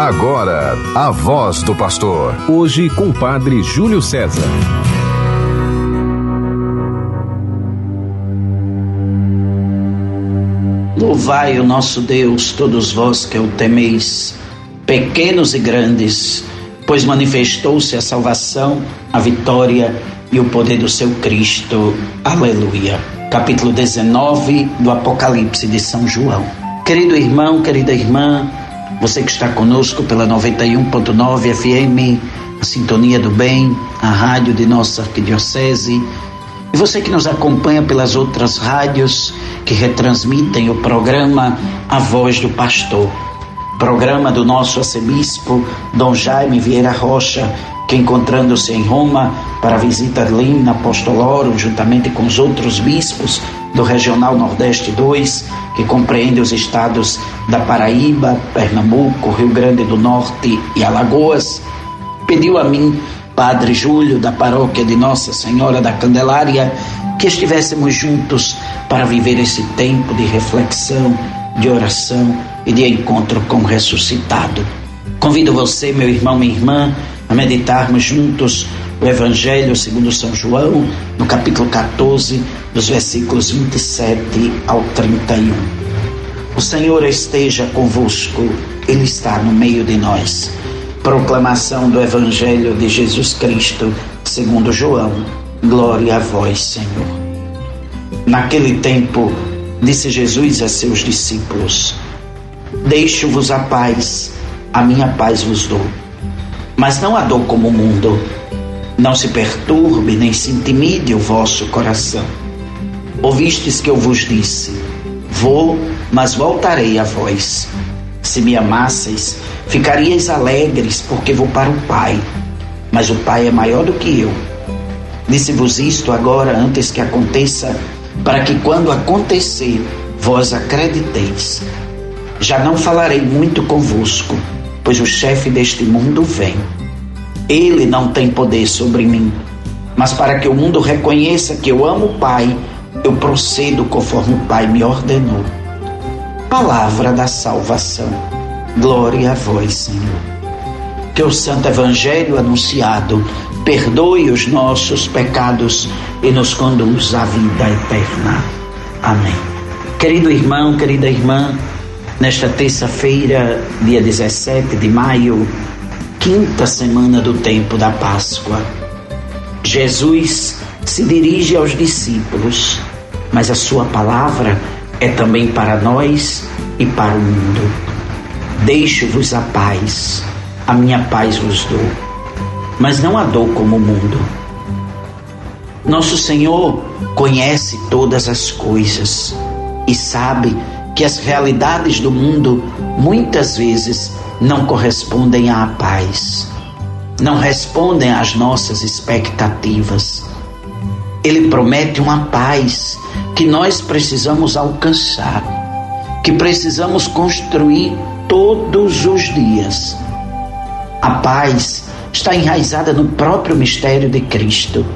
Agora, a voz do pastor. Hoje com o padre Júlio César. Louvai o nosso Deus, todos vós que o temeis, pequenos e grandes, pois manifestou-se a salvação, a vitória e o poder do seu Cristo. Aleluia. Capítulo 19 do Apocalipse de São João. Querido irmão, querida irmã, você que está conosco pela 91.9 FM, a Sintonia do Bem, a rádio de nossa arquidiocese, e você que nos acompanha pelas outras rádios que retransmitem o programa A Voz do Pastor, programa do nosso arcebispo Dom Jaime Vieira Rocha, que encontrando-se em Roma para a visita Lina Apostolorum, juntamente com os outros bispos do Regional Nordeste 2, que compreende os estados da Paraíba, Pernambuco, Rio Grande do Norte e Alagoas, pediu a mim Padre Júlio, da paróquia de Nossa Senhora da Candelária, que estivéssemos juntos para viver esse tempo de reflexão, de oração e de encontro com o ressuscitado. Convido você, meu irmão, minha irmã, a meditarmos juntos o Evangelho segundo São João, no capítulo 14, dos versículos 27 ao 31. O Senhor esteja convosco, Ele está no meio de nós. Proclamação do Evangelho de Jesus Cristo, segundo João. Glória a vós, Senhor. Naquele tempo, disse Jesus a seus discípulos: Deixo-vos a paz, a minha paz vos dou. Mas não a dou como o mundo. Não se perturbe nem se intimide o vosso coração. Ouvistes que eu vos disse: Vou, mas voltarei a vós. Se me amasseis, Ficaríeis alegres, porque vou para o Pai, mas o Pai é maior do que eu. Disse-vos isto agora, antes que aconteça, para que quando acontecer, vós acrediteis. Já não falarei muito convosco, pois o chefe deste mundo vem. Ele não tem poder sobre mim, mas para que o mundo reconheça que eu amo o Pai, eu procedo conforme o Pai me ordenou. Palavra da salvação. Glória a vós, Senhor. Que o Santo Evangelho anunciado perdoe os nossos pecados e nos conduz à vida eterna. Amém. Querido irmão, querida irmã, nesta terça-feira, dia 17 de maio, quinta semana do tempo da Páscoa, Jesus se dirige aos discípulos, mas a sua palavra é também para nós e para o mundo. Deixo-vos a paz, a minha paz vos dou, mas não a dou como o mundo. Nosso Senhor conhece todas as coisas e sabe que as realidades do mundo muitas vezes não correspondem à paz, não respondem às nossas expectativas. Ele promete uma paz que nós precisamos alcançar, que precisamos construir todos os dias. A paz está enraizada no próprio mistério de Cristo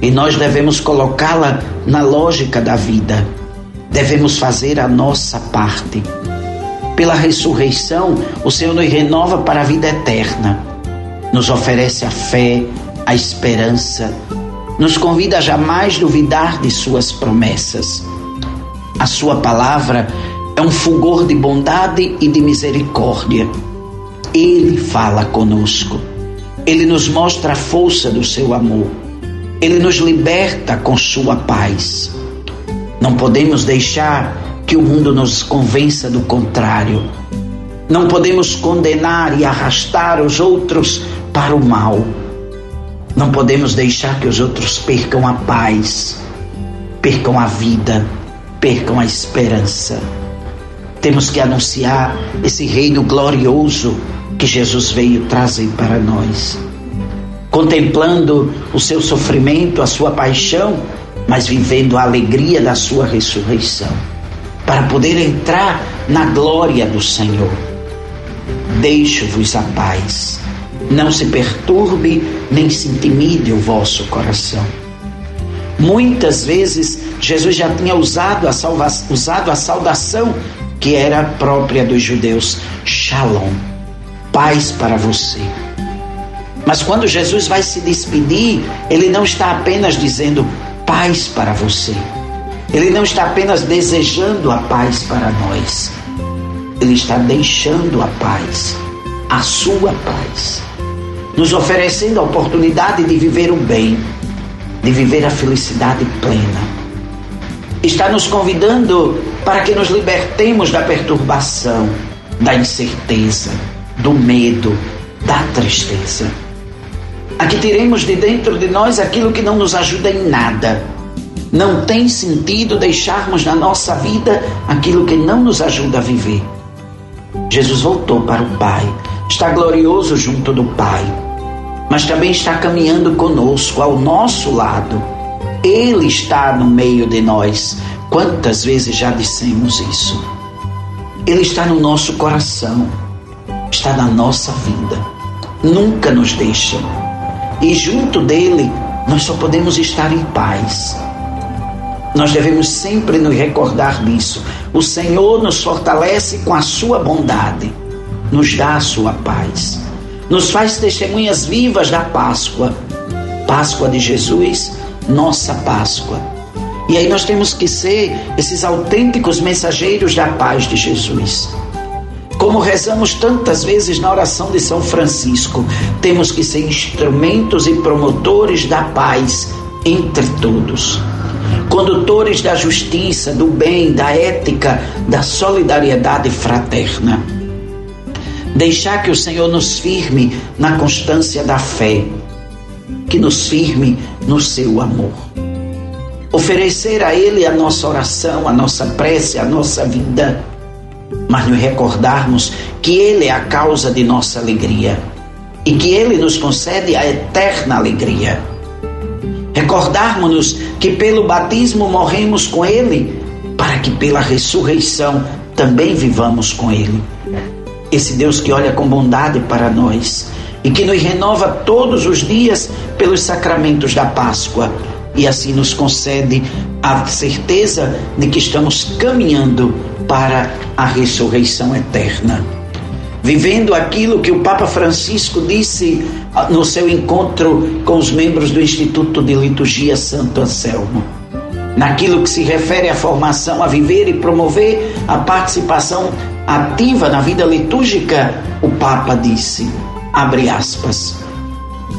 e nós devemos colocá-la na lógica da vida. Devemos fazer a nossa parte. Pela ressurreição, o Senhor nos renova para a vida eterna. Nos oferece a fé, a esperança, nos convida a jamais duvidar de Suas promessas. A Sua palavra é um fulgor de bondade e de misericórdia. Ele fala conosco. Ele nos mostra a força do seu amor. Ele nos liberta com sua paz. Não podemos deixar que o mundo nos convença do contrário. Não podemos condenar e arrastar os outros para o mal. Não podemos deixar que os outros percam a paz, percam a vida, percam a esperança. Temos que anunciar esse reino glorioso que Jesus veio trazer para nós. Contemplando o seu sofrimento, a sua paixão, mas vivendo a alegria da sua ressurreição, para poder entrar na glória do Senhor. Deixo-vos a paz. Não se perturbe nem se intimide o vosso coração. Muitas vezes Jesus já tinha usado a, salva, usado a saudação que era própria dos judeus, Shalom. paz para você. Mas quando Jesus vai se despedir, ele não está apenas dizendo paz para você. Ele não está apenas desejando a paz para nós. Ele está deixando a paz, a sua paz, nos oferecendo a oportunidade de viver o bem, de viver a felicidade plena. Está nos convidando para que nos libertemos da perturbação, da incerteza, do medo, da tristeza. A que tiremos de dentro de nós aquilo que não nos ajuda em nada. Não tem sentido deixarmos na nossa vida aquilo que não nos ajuda a viver. Jesus voltou para o Pai, está glorioso junto do Pai, mas também está caminhando conosco, ao nosso lado. Ele está no meio de nós. Quantas vezes já dissemos isso? Ele está no nosso coração, está na nossa vida, nunca nos deixa e junto dele nós só podemos estar em paz. Nós devemos sempre nos recordar disso. O Senhor nos fortalece com a sua bondade, nos dá a sua paz, nos faz testemunhas vivas da Páscoa. Páscoa de Jesus, nossa Páscoa. E aí nós temos que ser esses autênticos mensageiros da paz de Jesus. Como rezamos tantas vezes na oração de São Francisco, temos que ser instrumentos e promotores da paz entre todos. Condutores da justiça, do bem, da ética, da solidariedade fraterna. Deixar que o Senhor nos firme na constância da fé, que nos firme no seu amor. Oferecer a Ele a nossa oração, a nossa prece, a nossa vida mas nos recordarmos que Ele é a causa de nossa alegria e que Ele nos concede a eterna alegria. Recordarmos-nos que pelo batismo morremos com Ele, para que pela ressurreição também vivamos com Ele. Esse Deus que olha com bondade para nós e que nos renova todos os dias pelos sacramentos da Páscoa e assim nos concede a certeza de que estamos caminhando para a ressurreição eterna. Vivendo aquilo que o Papa Francisco disse no seu encontro com os membros do Instituto de Liturgia Santo Anselmo. Naquilo que se refere à formação, a viver e promover a participação ativa na vida litúrgica, o Papa disse, abre aspas,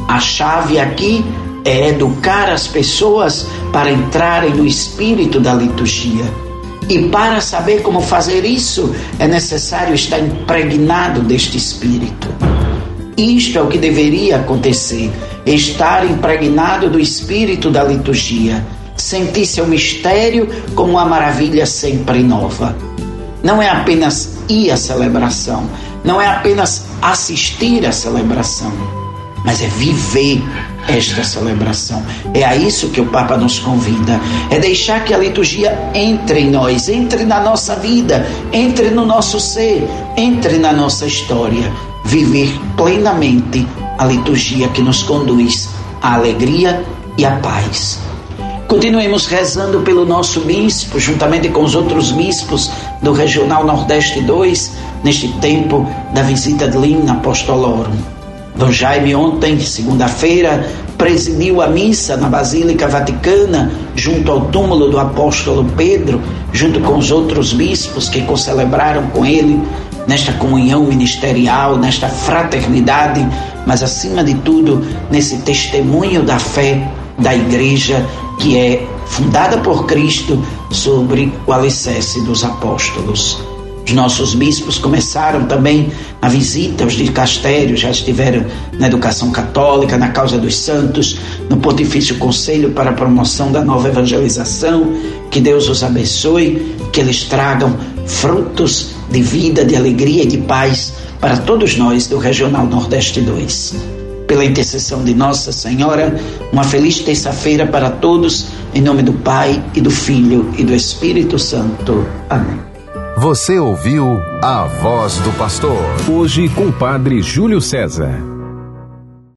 a chave aqui é educar as pessoas para entrarem no espírito da liturgia e para saber como fazer isso, é necessário estar impregnado deste espírito. Isto é o que deveria acontecer: estar impregnado do espírito da liturgia, sentir seu mistério como uma maravilha sempre nova. Não é apenas ir à celebração, não é apenas assistir à celebração, mas é viver esta celebração. É a isso que o Papa nos convida. É deixar que a liturgia entre em nós, entre na nossa vida, entre no nosso ser, entre na nossa história. Viver plenamente a liturgia que nos conduz à alegria e à paz. Continuemos rezando pelo nosso bispo, juntamente com os outros bispos do Regional Nordeste 2, neste tempo da visita de Lina Apostolorum. Dom Jaime, ontem, segunda-feira, presidiu a missa na Basílica Vaticana, junto ao túmulo do apóstolo Pedro, junto com os outros bispos que concelebraram com ele nesta comunhão ministerial, nesta fraternidade, mas acima de tudo, nesse testemunho da fé da igreja que é fundada por Cristo sobre o alicerce dos apóstolos. Os nossos bispos começaram também a visita, os dicastérios já estiveram na educação católica, na causa dos santos, no Pontifício Conselho para a Promoção da Nova Evangelização. Que Deus os abençoe, que eles tragam frutos de vida, de alegria e de paz para todos nós do Regional Nordeste 2. Pela intercessão de Nossa Senhora, uma feliz terça-feira para todos, em nome do Pai e do Filho e do Espírito Santo. Amém. Você ouviu a voz do pastor. Hoje com o Padre Júlio César.